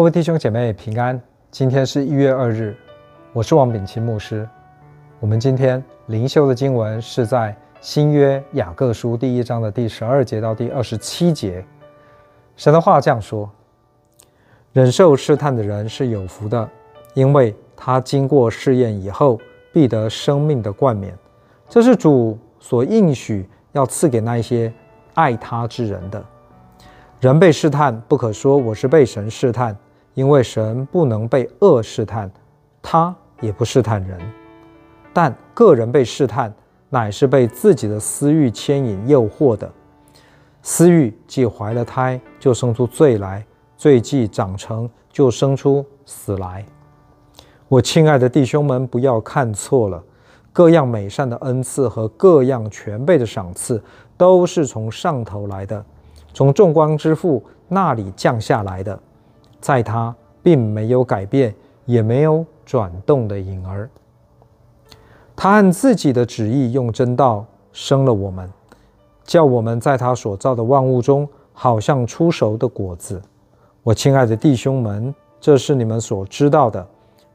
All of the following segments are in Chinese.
各位弟兄姐妹平安，今天是一月二日，我是王炳钦牧师。我们今天灵修的经文是在新约雅各书第一章的第十二节到第二十七节。神的话这样说：忍受试探的人是有福的，因为他经过试验以后，必得生命的冠冕。这是主所应许要赐给那些爱他之人的。人被试探，不可说我是被神试探，因为神不能被恶试探，他也不试探人。但个人被试探，乃是被自己的私欲牵引诱惑的。私欲既怀了胎，就生出罪来；罪既长成，就生出死来。我亲爱的弟兄们，不要看错了，各样美善的恩赐和各样全备的赏赐，都是从上头来的。从众光之父那里降下来的，在他并没有改变，也没有转动的影儿。他按自己的旨意用真道生了我们，叫我们在他所造的万物中，好像初熟的果子。我亲爱的弟兄们，这是你们所知道的，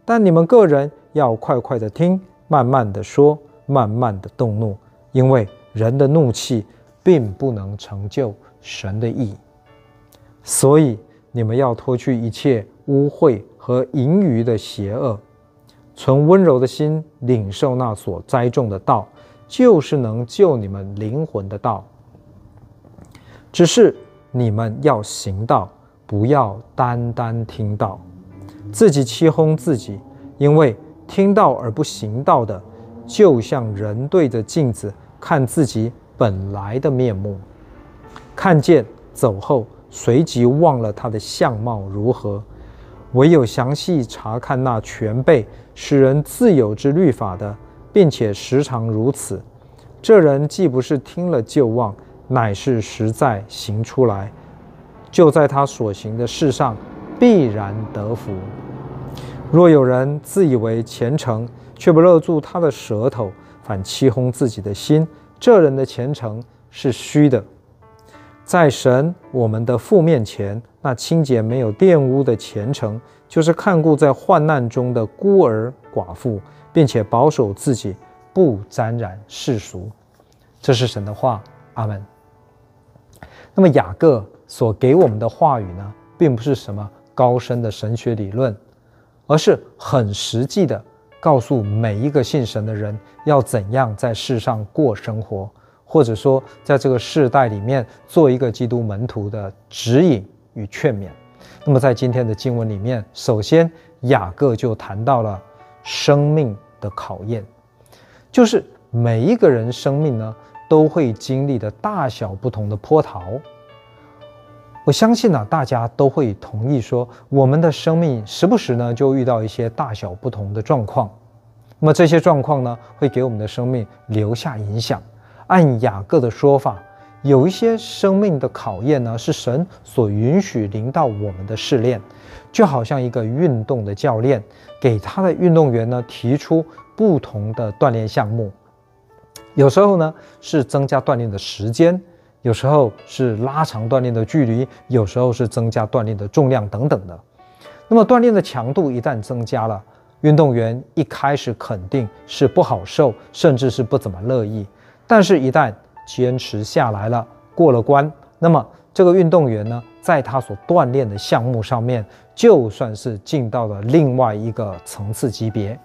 但你们个人要快快的听，慢慢的说，慢慢的动怒，因为人的怒气并不能成就。神的义，所以你们要脱去一切污秽和盈余的邪恶，存温柔的心领受那所栽种的道，就是能救你们灵魂的道。只是你们要行道，不要单单听道，自己欺哄自己，因为听道而不行道的，就像人对着镜子看自己本来的面目。看见走后，随即忘了他的相貌如何；唯有详细查看那全备使人自由之律法的，并且时常如此，这人既不是听了就忘，乃是实在行出来，就在他所行的事上必然得福。若有人自以为虔诚，却不勒住他的舌头，反欺哄自己的心，这人的虔诚是虚的。在神我们的父面前，那清洁没有玷污的虔诚，就是看顾在患难中的孤儿寡妇，并且保守自己不沾染世俗。这是神的话，阿门。那么雅各所给我们的话语呢，并不是什么高深的神学理论，而是很实际的告诉每一个信神的人要怎样在世上过生活。或者说，在这个世代里面做一个基督门徒的指引与劝勉。那么，在今天的经文里面，首先雅各就谈到了生命的考验，就是每一个人生命呢都会经历的大小不同的波涛。我相信呢，大家都会同意说，我们的生命时不时呢就遇到一些大小不同的状况。那么这些状况呢，会给我们的生命留下影响。按雅各的说法，有一些生命的考验呢，是神所允许临到我们的试炼，就好像一个运动的教练给他的运动员呢提出不同的锻炼项目，有时候呢是增加锻炼的时间，有时候是拉长锻炼的距离，有时候是增加锻炼的重量等等的。那么锻炼的强度一旦增加了，运动员一开始肯定是不好受，甚至是不怎么乐意。但是，一旦坚持下来了，过了关，那么这个运动员呢，在他所锻炼的项目上面，就算是进到了另外一个层次级别。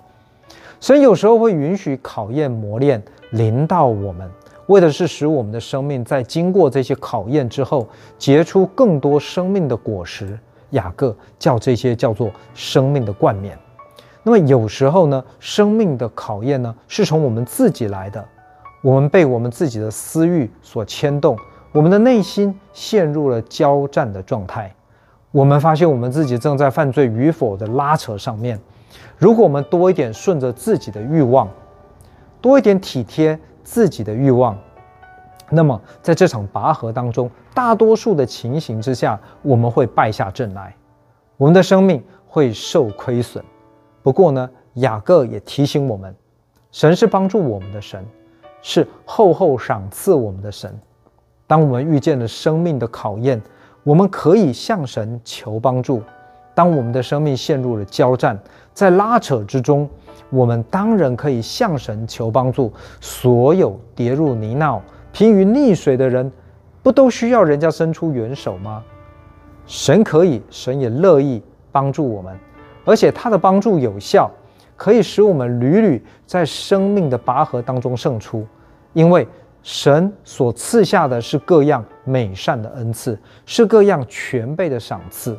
所以有时候会允许考验磨练临到我们，为的是使我们的生命在经过这些考验之后，结出更多生命的果实。雅各叫这些叫做生命的冠冕。那么有时候呢，生命的考验呢，是从我们自己来的。我们被我们自己的私欲所牵动，我们的内心陷入了交战的状态。我们发现我们自己正在犯罪与否的拉扯上面。如果我们多一点顺着自己的欲望，多一点体贴自己的欲望，那么在这场拔河当中，大多数的情形之下，我们会败下阵来，我们的生命会受亏损。不过呢，雅各也提醒我们，神是帮助我们的神。是厚厚赏赐我们的神。当我们遇见了生命的考验，我们可以向神求帮助。当我们的生命陷入了交战，在拉扯之中，我们当然可以向神求帮助。所有跌入泥淖、疲于溺水的人，不都需要人家伸出援手吗？神可以，神也乐意帮助我们，而且他的帮助有效，可以使我们屡屡在生命的拔河当中胜出，因为神所赐下的是各样美善的恩赐，是各样全备的赏赐。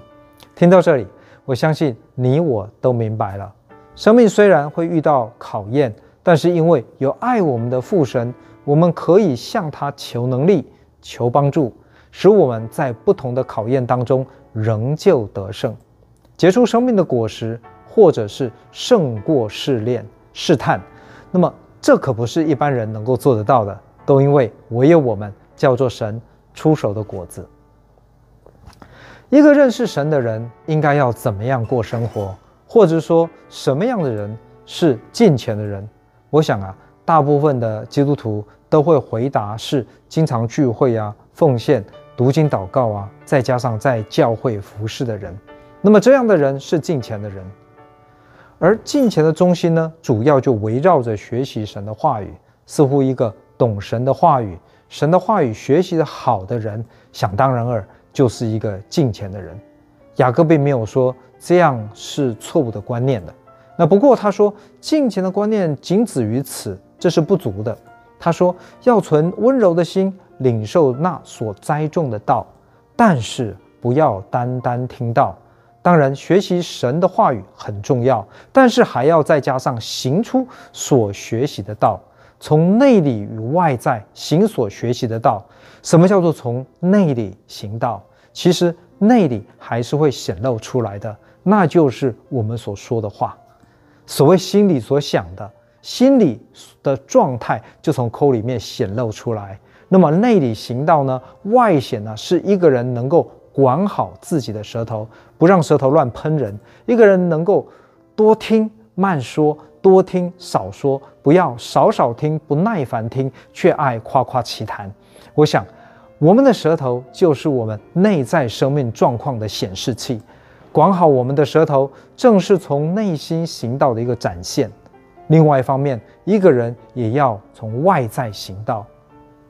听到这里，我相信你我都明白了。生命虽然会遇到考验，但是因为有爱我们的父神，我们可以向他求能力、求帮助，使我们在不同的考验当中仍旧得胜，结出生命的果实，或者是胜过试炼、试探。那么这可不是一般人能够做得到的，都因为唯有我们叫做神出手的果子。一个认识神的人应该要怎么样过生活？或者说什么样的人是敬虔的人？我想啊，大部分的基督徒都会回答是经常聚会啊、奉献、读经祷告啊，再加上在教会服侍的人。那么这样的人是敬虔的人。而敬虔的中心呢，主要就围绕着学习神的话语。似乎一个懂神的话语、神的话语学习的好的人，想当然尔就是一个敬虔的人。雅各并没有说这样是错误的观念的。那不过他说敬虔的观念仅止于此，这是不足的。他说要存温柔的心，领受那所栽种的道，但是不要单单听道。当然，学习神的话语很重要，但是还要再加上行出所学习的道，从内里与外在行所学习的道。什么叫做从内里行道？其实。内里还是会显露出来的，那就是我们所说的话。所谓心里所想的，心里的状态就从口里面显露出来。那么内里行道呢？外显呢，是一个人能够管好自己的舌头，不让舌头乱喷人；一个人能够多听慢说，多听少说，不要少少听不耐烦听，却爱夸夸其谈。我想。我们的舌头就是我们内在生命状况的显示器，管好我们的舌头，正是从内心行道的一个展现。另外一方面，一个人也要从外在行道。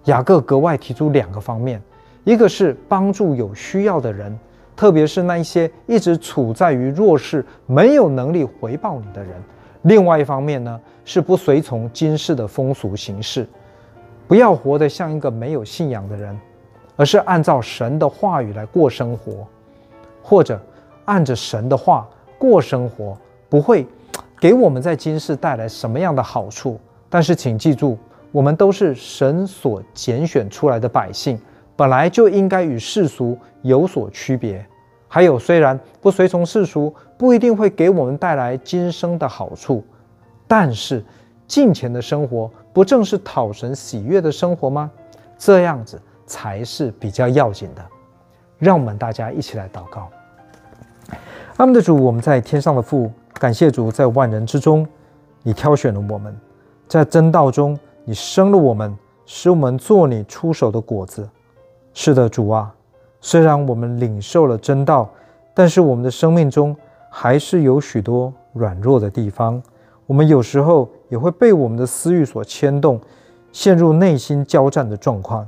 雅各格外提出两个方面，一个是帮助有需要的人，特别是那一些一直处在于弱势、没有能力回报你的人；另外一方面呢，是不随从今世的风俗行事，不要活得像一个没有信仰的人。而是按照神的话语来过生活，或者按着神的话过生活，不会给我们在今世带来什么样的好处。但是请记住，我们都是神所拣选出来的百姓，本来就应该与世俗有所区别。还有，虽然不随从世俗，不一定会给我们带来今生的好处，但是近前的生活，不正是讨神喜悦的生活吗？这样子。才是比较要紧的，让我们大家一起来祷告。阿们的主，我们在天上的父，感谢主，在万人之中，你挑选了我们，在真道中，你生了我们，使我们做你出手的果子。是的，主啊，虽然我们领受了真道，但是我们的生命中还是有许多软弱的地方，我们有时候也会被我们的私欲所牵动，陷入内心交战的状况。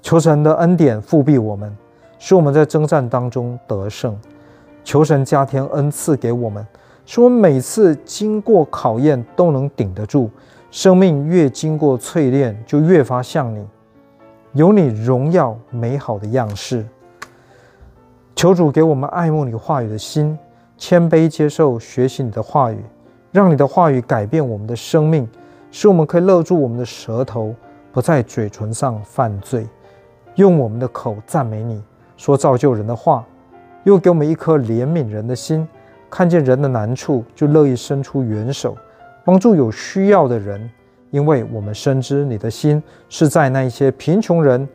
求神的恩典覆庇我们，使我们在征战当中得胜。求神加添恩赐给我们，使我们每次经过考验都能顶得住。生命越经过淬炼，就越发像你，有你荣耀美好的样式。求主给我们爱慕你话语的心，谦卑接受学习你的话语，让你的话语改变我们的生命，使我们可以勒住我们的舌头，不在嘴唇上犯罪。用我们的口赞美你，说造就人的话，又给我们一颗怜悯人的心，看见人的难处就乐意伸出援手，帮助有需要的人。因为我们深知你的心是在那一些贫穷人、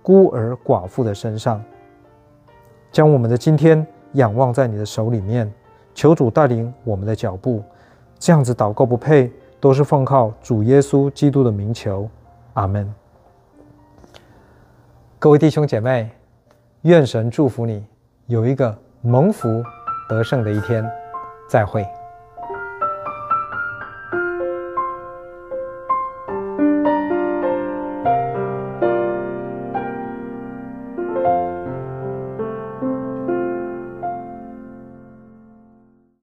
孤儿寡妇的身上。将我们的今天仰望在你的手里面，求主带领我们的脚步。这样子祷告不配，都是奉靠主耶稣基督的名求，阿门。各位弟兄姐妹，愿神祝福你有一个蒙福得胜的一天。再会。